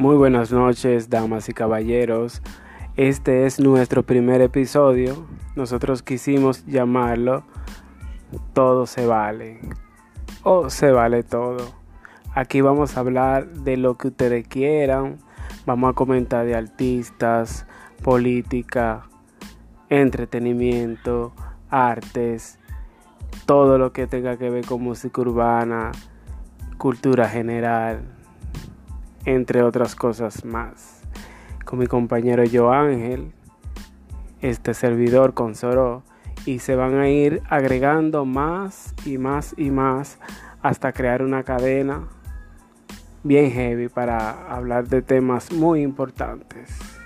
Muy buenas noches, damas y caballeros. Este es nuestro primer episodio. Nosotros quisimos llamarlo Todo se vale o se vale todo. Aquí vamos a hablar de lo que ustedes quieran. Vamos a comentar de artistas, política, entretenimiento, artes, todo lo que tenga que ver con música urbana, cultura general entre otras cosas más. Con mi compañero Yo Ángel, este servidor con Soro, y se van a ir agregando más y más y más hasta crear una cadena bien heavy para hablar de temas muy importantes.